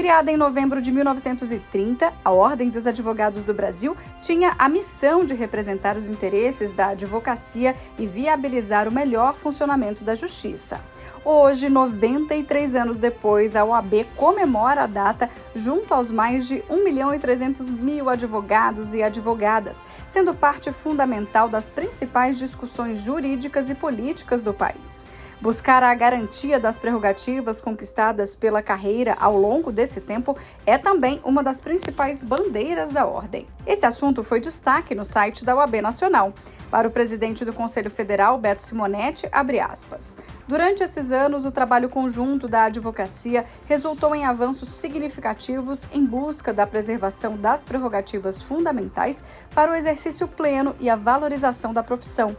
Criada em novembro de 1930, a Ordem dos Advogados do Brasil tinha a missão de representar os interesses da advocacia e viabilizar o melhor funcionamento da justiça. Hoje, 93 anos depois, a OAB comemora a data junto aos mais de 1 milhão e 300 mil advogados e advogadas, sendo parte fundamental das principais discussões jurídicas e políticas do país. Buscar a garantia das prerrogativas conquistadas pela carreira ao longo desse tempo é também uma das principais bandeiras da ordem. Esse assunto foi destaque no site da UAB Nacional. Para o presidente do Conselho Federal, Beto Simonetti, abre aspas. Durante esses anos, o trabalho conjunto da advocacia resultou em avanços significativos em busca da preservação das prerrogativas fundamentais para o exercício pleno e a valorização da profissão.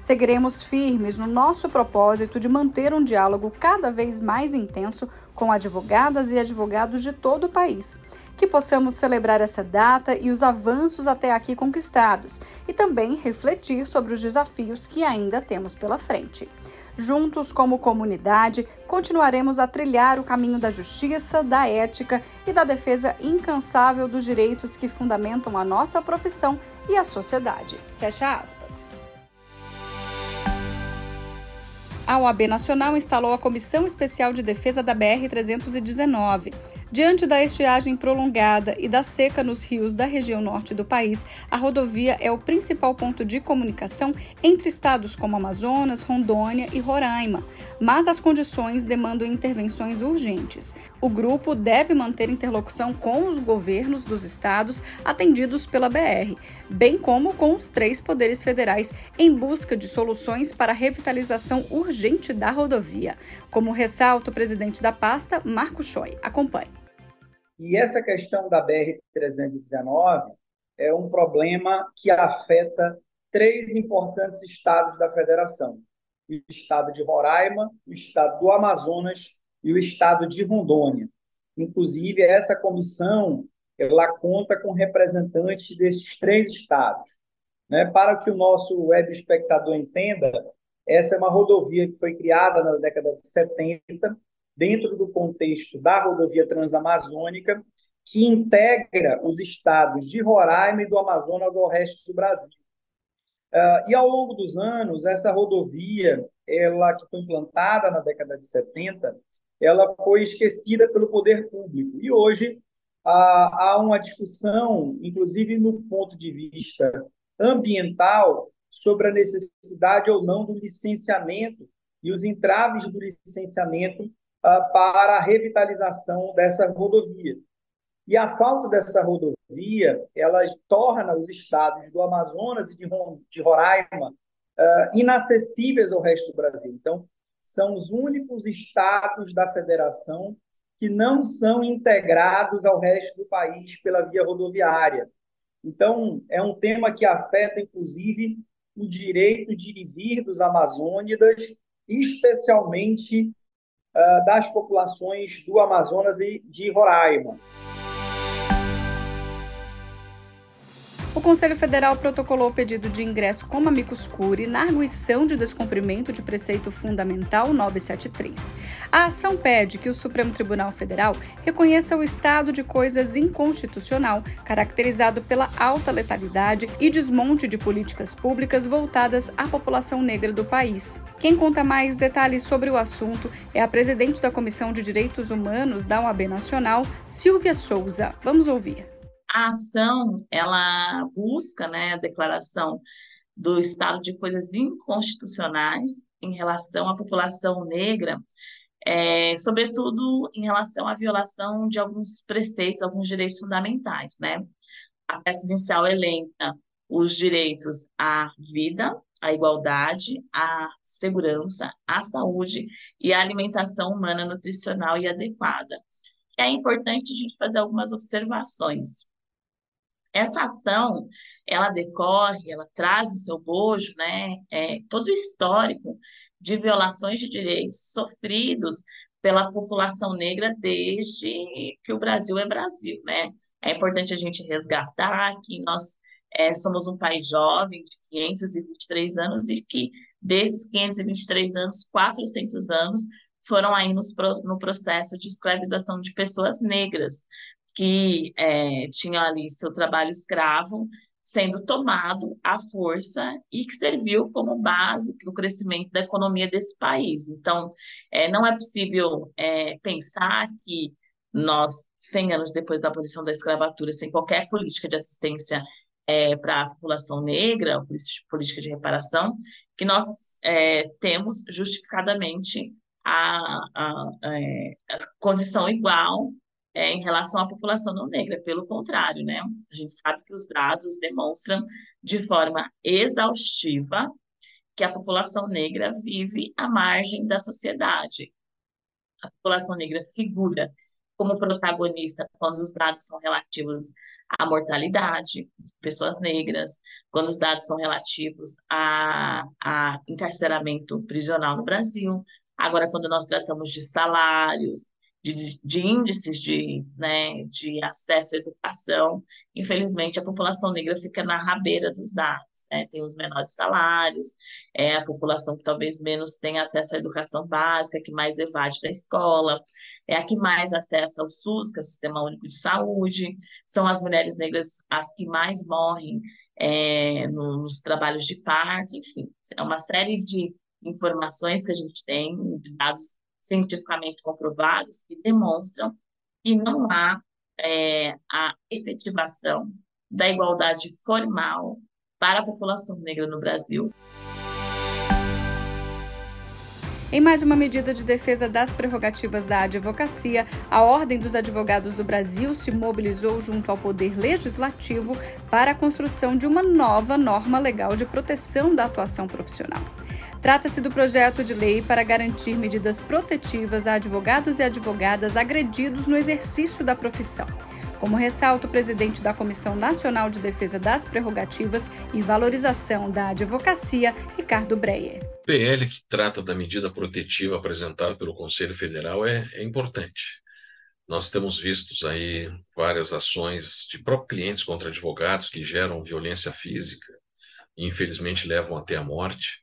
Seguiremos firmes no nosso propósito de manter um diálogo cada vez mais intenso com advogadas e advogados de todo o país. Que possamos celebrar essa data e os avanços até aqui conquistados e também refletir sobre os desafios que ainda temos pela frente. Juntos, como comunidade, continuaremos a trilhar o caminho da justiça, da ética e da defesa incansável dos direitos que fundamentam a nossa profissão e a sociedade. Fecha aspas. A OAB Nacional instalou a Comissão Especial de Defesa da BR-319. Diante da estiagem prolongada e da seca nos rios da região norte do país, a rodovia é o principal ponto de comunicação entre estados como Amazonas, Rondônia e Roraima, mas as condições demandam intervenções urgentes. O grupo deve manter interlocução com os governos dos estados atendidos pela BR, bem como com os três poderes federais, em busca de soluções para a revitalização urgente da rodovia, como ressalta o presidente da pasta, Marco Choi. Acompanhe. E essa questão da BR-319 é um problema que afeta três importantes estados da federação: o estado de Roraima, o estado do Amazonas e o estado de Rondônia. Inclusive, essa comissão ela conta com representantes desses três estados. Né? Para que o nosso web espectador entenda, essa é uma rodovia que foi criada na década de 70 dentro do contexto da rodovia transamazônica, que integra os estados de Roraima e do Amazonas ao resto do Brasil. Uh, e ao longo dos anos, essa rodovia, ela que foi implantada na década de 70, ela foi esquecida pelo poder público. E hoje uh, há uma discussão, inclusive no ponto de vista ambiental, sobre a necessidade ou não do licenciamento e os entraves do licenciamento para a revitalização dessa rodovia. E a falta dessa rodovia, ela torna os estados do Amazonas e de, Roraima uh, inacessíveis ao resto do Brasil. Então, são os únicos estados da federação que não são integrados ao resto do país pela via rodoviária. Então, é um tema que afeta, inclusive, o direito de ir e vir dos amazônidas, especialmente das populações do Amazonas e de Roraima. O Conselho Federal protocolou o pedido de ingresso como amicus curiae na arguição de descumprimento de preceito fundamental 973. A ação pede que o Supremo Tribunal Federal reconheça o estado de coisas inconstitucional, caracterizado pela alta letalidade e desmonte de políticas públicas voltadas à população negra do país. Quem conta mais detalhes sobre o assunto é a presidente da Comissão de Direitos Humanos da OAB Nacional, Silvia Souza. Vamos ouvir. A ação, ela busca né, a declaração do estado de coisas inconstitucionais em relação à população negra, é, sobretudo em relação à violação de alguns preceitos, alguns direitos fundamentais, né? A peça inicial elenca os direitos à vida, à igualdade, à segurança, à saúde e à alimentação humana nutricional e adequada. É importante a gente fazer algumas observações. Essa ação, ela decorre, ela traz no seu bojo, né, é, todo o histórico de violações de direitos sofridos pela população negra desde que o Brasil é Brasil, né? É importante a gente resgatar que nós é, somos um país jovem, de 523 anos, e que desses 523 anos, 400 anos foram aí nos, no processo de escravização de pessoas negras, que é, tinham ali seu trabalho escravo sendo tomado à força e que serviu como base para o crescimento da economia desse país. Então, é, não é possível é, pensar que nós, 100 anos depois da abolição da escravatura, sem qualquer política de assistência é, para a população negra, política de reparação, que nós é, temos justificadamente a, a, é, a condição igual é, em relação à população não negra. Pelo contrário, né? A gente sabe que os dados demonstram de forma exaustiva que a população negra vive à margem da sociedade. A população negra figura como protagonista quando os dados são relativos à mortalidade de pessoas negras, quando os dados são relativos a, a encarceramento prisional no Brasil. Agora, quando nós tratamos de salários, de, de, índices de, né, de acesso à educação, infelizmente a população negra fica na rabeira dos dados, né? tem os menores salários, é a população que talvez menos tem acesso à educação básica, que mais evade da escola, é a que mais acessa ao SUS, que é o Sistema Único de Saúde, são as mulheres negras as que mais morrem é, no, nos trabalhos de parto, enfim, é uma série de informações que a gente tem, de dados cientificamente comprovados que demonstram que não há é, a efetivação da igualdade formal para a população negra no Brasil. Em mais uma medida de defesa das prerrogativas da advocacia, a Ordem dos Advogados do Brasil se mobilizou junto ao Poder Legislativo para a construção de uma nova norma legal de proteção da atuação profissional. Trata-se do projeto de lei para garantir medidas protetivas a advogados e advogadas agredidos no exercício da profissão. Como ressalta o presidente da Comissão Nacional de Defesa das Prerrogativas e Valorização da Advocacia, Ricardo Breyer. O PL que trata da medida protetiva apresentada pelo Conselho Federal é, é importante. Nós temos visto aí várias ações de próprios clientes contra advogados que geram violência física e infelizmente levam até a morte.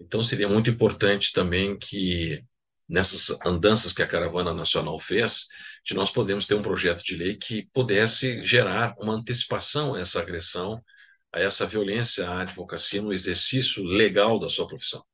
Então, seria muito importante também que, nessas andanças que a Caravana Nacional fez, de nós podemos ter um projeto de lei que pudesse gerar uma antecipação a essa agressão, a essa violência à advocacia no exercício legal da sua profissão.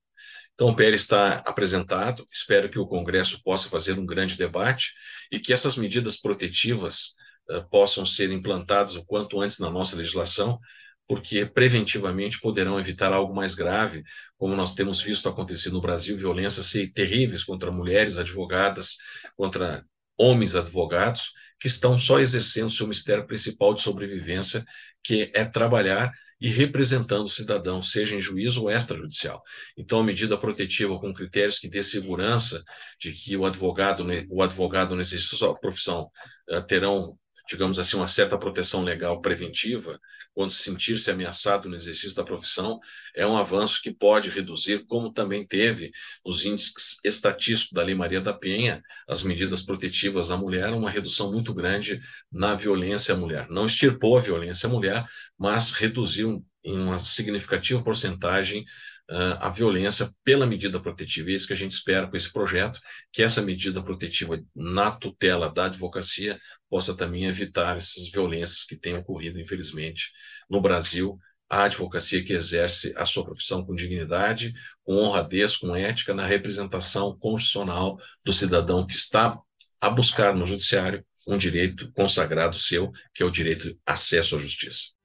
Então, o PL está apresentado, espero que o Congresso possa fazer um grande debate e que essas medidas protetivas uh, possam ser implantadas o quanto antes na nossa legislação, porque preventivamente poderão evitar algo mais grave, como nós temos visto acontecer no Brasil, violências terríveis contra mulheres advogadas, contra homens advogados, que estão só exercendo seu mistério principal de sobrevivência, que é trabalhar e representando o cidadão, seja em juízo ou extrajudicial. Então, a medida protetiva com critérios que dê segurança de que o advogado, o advogado no exercício da sua profissão eh, terão digamos assim, uma certa proteção legal preventiva, quando sentir-se ameaçado no exercício da profissão, é um avanço que pode reduzir, como também teve os índices estatísticos da Lei Maria da Penha, as medidas protetivas à mulher, uma redução muito grande na violência à mulher. Não extirpou a violência à mulher, mas reduziu em uma significativa porcentagem uh, a violência pela medida protetiva. E é isso que a gente espera com esse projeto, que essa medida protetiva na tutela da advocacia possa também evitar essas violências que têm ocorrido, infelizmente, no Brasil. A advocacia que exerce a sua profissão com dignidade, com honradez, com ética, na representação constitucional do cidadão que está a buscar no judiciário um direito consagrado seu, que é o direito de acesso à justiça.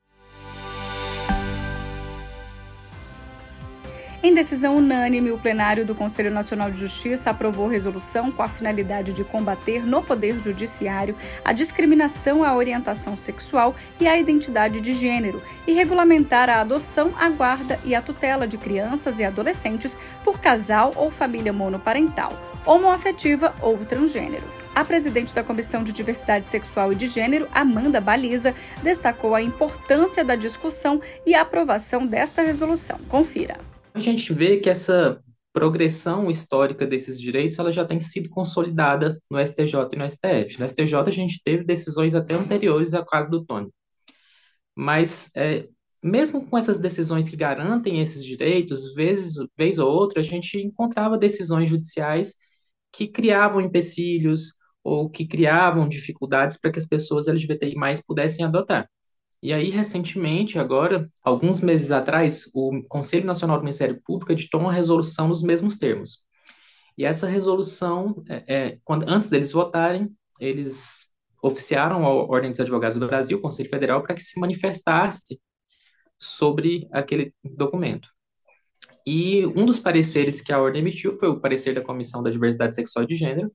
Em decisão unânime, o plenário do Conselho Nacional de Justiça aprovou resolução com a finalidade de combater no Poder Judiciário a discriminação à orientação sexual e à identidade de gênero e regulamentar a adoção, a guarda e a tutela de crianças e adolescentes por casal ou família monoparental, homoafetiva ou transgênero. A presidente da Comissão de Diversidade Sexual e de Gênero, Amanda Baliza, destacou a importância da discussão e aprovação desta resolução. Confira. A gente vê que essa progressão histórica desses direitos ela já tem sido consolidada no STJ e no STF. No STJ a gente teve decisões até anteriores ao caso do Tony. Mas é, mesmo com essas decisões que garantem esses direitos, vezes, vez ou outra, a gente encontrava decisões judiciais que criavam empecilhos ou que criavam dificuldades para que as pessoas LGBTI pudessem adotar. E aí, recentemente, agora, alguns meses atrás, o Conselho Nacional do Ministério Público editou uma resolução nos mesmos termos. E essa resolução, é, é, quando, antes deles votarem, eles oficiaram a Ordem dos Advogados do Brasil, o Conselho Federal, para que se manifestasse sobre aquele documento. E um dos pareceres que a Ordem emitiu foi o parecer da Comissão da Diversidade Sexual e de Gênero,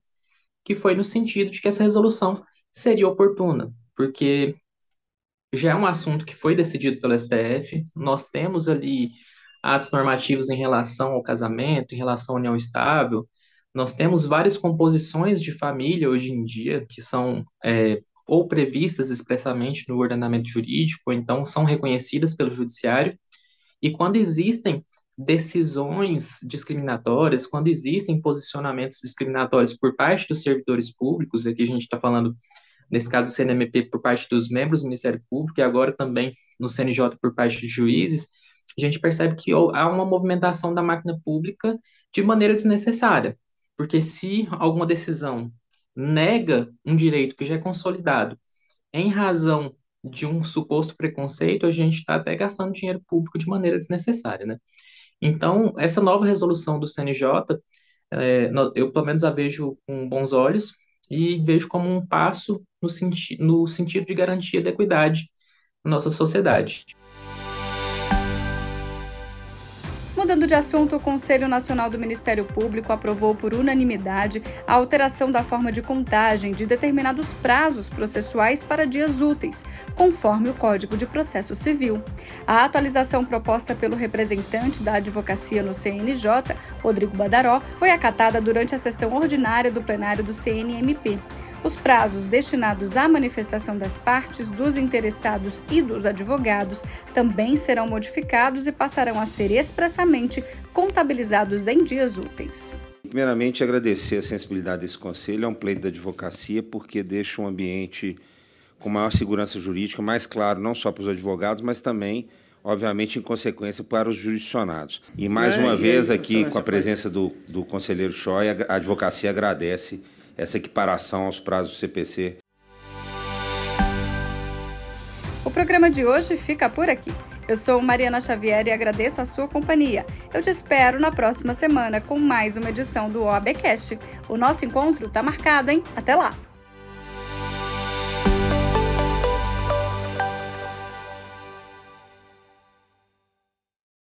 que foi no sentido de que essa resolução seria oportuna, porque já é um assunto que foi decidido pelo STF. Nós temos ali atos normativos em relação ao casamento, em relação à união estável. Nós temos várias composições de família hoje em dia que são é, ou previstas expressamente no ordenamento jurídico, ou então são reconhecidas pelo judiciário. E quando existem decisões discriminatórias, quando existem posicionamentos discriminatórios por parte dos servidores públicos, aqui a gente está falando nesse caso do CNMP por parte dos membros do Ministério Público e agora também no CNJ por parte de juízes, a gente percebe que há uma movimentação da máquina pública de maneira desnecessária, porque se alguma decisão nega um direito que já é consolidado em razão de um suposto preconceito, a gente está até gastando dinheiro público de maneira desnecessária, né? Então, essa nova resolução do CNJ, é, eu pelo menos a vejo com bons olhos, e vejo como um passo no, senti no sentido de garantia da equidade na nossa sociedade. Mudando de assunto, o Conselho Nacional do Ministério Público aprovou por unanimidade a alteração da forma de contagem de determinados prazos processuais para dias úteis, conforme o Código de Processo Civil. A atualização proposta pelo representante da advocacia no CNJ, Rodrigo Badaró, foi acatada durante a sessão ordinária do plenário do CNMP. Os prazos destinados à manifestação das partes, dos interessados e dos advogados também serão modificados e passarão a ser expressamente contabilizados em dias úteis. Primeiramente, agradecer a sensibilidade desse conselho, é um pleito da advocacia, porque deixa um ambiente com maior segurança jurídica, mais claro, não só para os advogados, mas também, obviamente, em consequência, para os jurisdicionados. E mais é, uma vez, aqui, com a presença do, do conselheiro Choi, a advocacia agradece essa equiparação aos prazos do CPC. O programa de hoje fica por aqui. Eu sou Mariana Xavier e agradeço a sua companhia. Eu te espero na próxima semana com mais uma edição do OABcast. O nosso encontro está marcado, hein? Até lá!